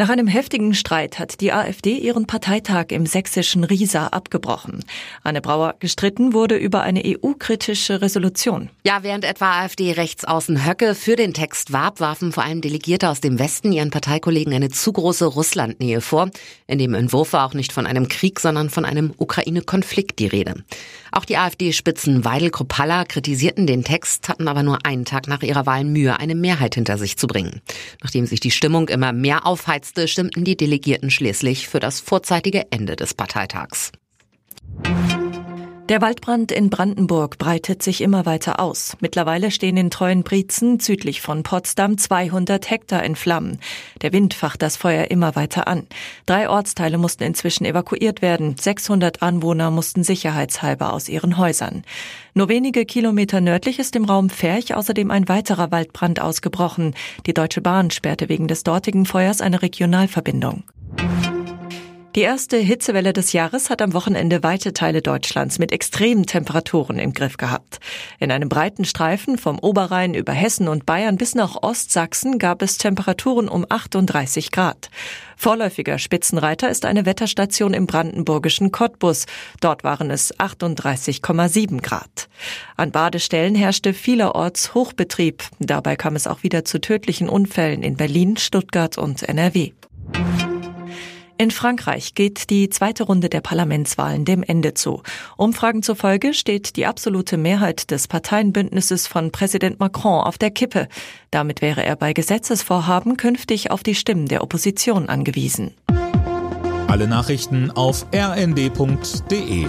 Nach einem heftigen Streit hat die AfD ihren Parteitag im sächsischen Riesa abgebrochen. Anne Brauer gestritten wurde über eine EU-kritische Resolution. Ja, während etwa AfD-Rechtsaußen Höcke für den Text warb, warfen vor allem Delegierte aus dem Westen ihren Parteikollegen eine zu große Russlandnähe vor. In dem Entwurf war auch nicht von einem Krieg, sondern von einem Ukraine-Konflikt die Rede. Auch die AfD-Spitzen Weidel Kropalla kritisierten den Text, hatten aber nur einen Tag nach ihrer Wahl Mühe, eine Mehrheit hinter sich zu bringen. Nachdem sich die Stimmung immer mehr aufheizte, stimmten die Delegierten schließlich für das vorzeitige Ende des Parteitags. Der Waldbrand in Brandenburg breitet sich immer weiter aus. Mittlerweile stehen in Treuenbrietzen südlich von Potsdam 200 Hektar in Flammen. Der Wind facht das Feuer immer weiter an. Drei Ortsteile mussten inzwischen evakuiert werden. 600 Anwohner mussten sicherheitshalber aus ihren Häusern. Nur wenige Kilometer nördlich ist im Raum Ferch außerdem ein weiterer Waldbrand ausgebrochen. Die Deutsche Bahn sperrte wegen des dortigen Feuers eine Regionalverbindung. Die erste Hitzewelle des Jahres hat am Wochenende weite Teile Deutschlands mit extremen Temperaturen im Griff gehabt. In einem breiten Streifen vom Oberrhein über Hessen und Bayern bis nach Ostsachsen gab es Temperaturen um 38 Grad. Vorläufiger Spitzenreiter ist eine Wetterstation im brandenburgischen Cottbus. Dort waren es 38,7 Grad. An Badestellen herrschte vielerorts Hochbetrieb. Dabei kam es auch wieder zu tödlichen Unfällen in Berlin, Stuttgart und NRW. In Frankreich geht die zweite Runde der Parlamentswahlen dem Ende zu. Umfragen zufolge steht die absolute Mehrheit des Parteienbündnisses von Präsident Macron auf der Kippe. Damit wäre er bei Gesetzesvorhaben künftig auf die Stimmen der Opposition angewiesen. Alle Nachrichten auf rnd.de